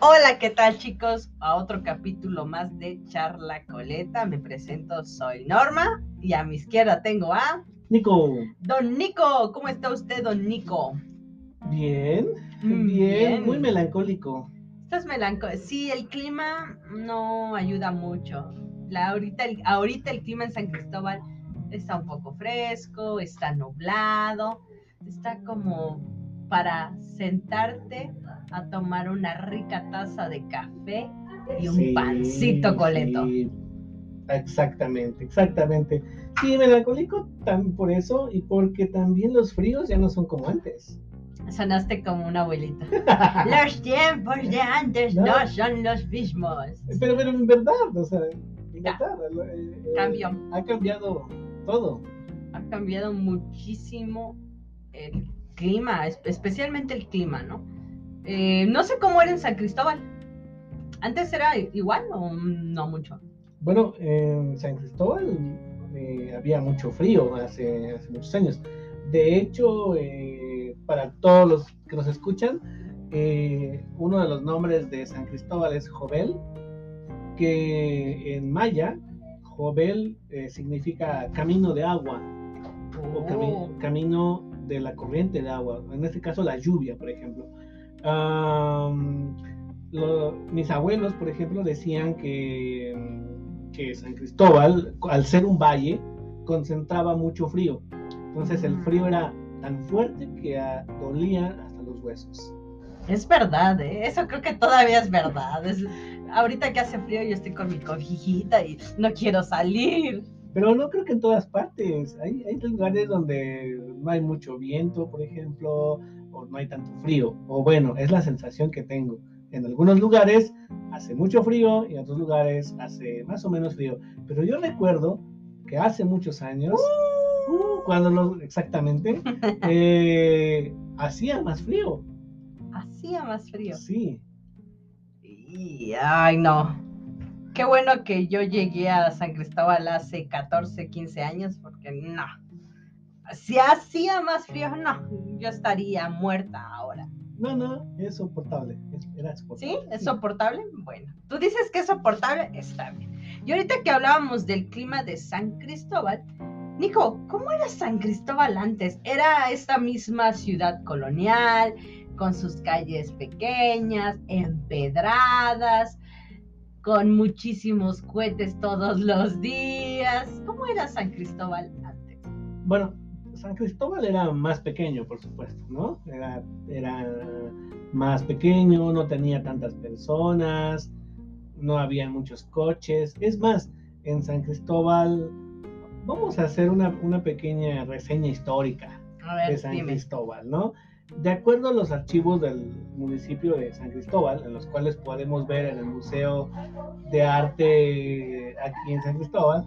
Hola, ¿qué tal chicos? A otro capítulo más de Charla Coleta. Me presento, soy Norma y a mi izquierda tengo a Nico. Don Nico. ¿Cómo está usted, Don Nico? Bien, Mm, bien, bien. muy melancólico. Estás melancólico. Sí, el clima no ayuda mucho. La, ahorita, el, ahorita el clima en San Cristóbal está un poco fresco, está nublado, está como para sentarte a tomar una rica taza de café y un Sí, pancito coleto. sí. Exactamente, exactamente. Sí, melancólico también por eso y porque también los fríos ya no son como antes. Sonaste como una abuelita. Los tiempos de antes no, No. son los mismos. Pero, pero en verdad, o sea, en Ya. verdad, eh, eh, Cambió. Ha cambiado todo. Ha cambiado muchísimo el clima, es- especialmente el clima, ¿no? Eh, no sé cómo era en San Cristóbal. ¿Antes era igual o no mucho? Bueno, en San Cristóbal eh, había mucho frío hace, hace muchos años. De hecho, eh, para todos los que nos escuchan, uno de los nombres de San Cristóbal es Jovel, que en maya, Jovel significa camino de agua o cami- Oh, camino de la corriente de agua, en este caso la lluvia, por ejemplo. Am, lo- mis abuelos, por ejemplo, decían que, que San Cristóbal, al ser un valle, concentraba mucho frío. Entonces el frío era tan fuerte que ah, dolía hasta los huesos. es verdad, ¿eh? eso creo que todavía es verdad. Es- ahorita que hace frío yo estoy con mi cobijita y no quiero salir. Pero no creo que en todas partes. Hay, hay lugares donde no hay mucho viento, por ejemplo, o no hay tanto frío. O bueno, es la sensación que tengo. En algunos lugares hace mucho frío y en otros lugares hace más o menos frío. Pero yo recuerdo que hace muchos años, uh, cuando lo, exactamente, eh, hacía más frío. Hacía más frío. Sí. Y, ay, no. Qué bueno que yo llegué a San Cristóbal hace 14, 15 años, porque no. Si hacía más frío, no. Yo estaría muerta ahora. No, no, es soportable. era ¿Sí? soportable. ¿Es soportable? Bueno, tú dices que es soportable, está bien. Y ahorita que hablábamos del clima de San Cristóbal, Nico, ¿cómo era San Cristóbal antes? ¿Era esta misma ciudad colonial, con sus calles pequeñas, empedradas, con muchísimos cohetes todos los días? ¿Cómo era San Cristóbal antes? Bueno, San Cristóbal era más pequeño, por supuesto, ¿no? Era, era más pequeño, no tenía tantas personas, no había muchos coches. Es más, en San Cristóbal, vamos a hacer una, una pequeña reseña histórica de San dime. Cristóbal, ¿no? De acuerdo a los archivos del municipio de San Cristóbal, en los cuales podemos ver en el Museo de Arte aquí en San Cristóbal,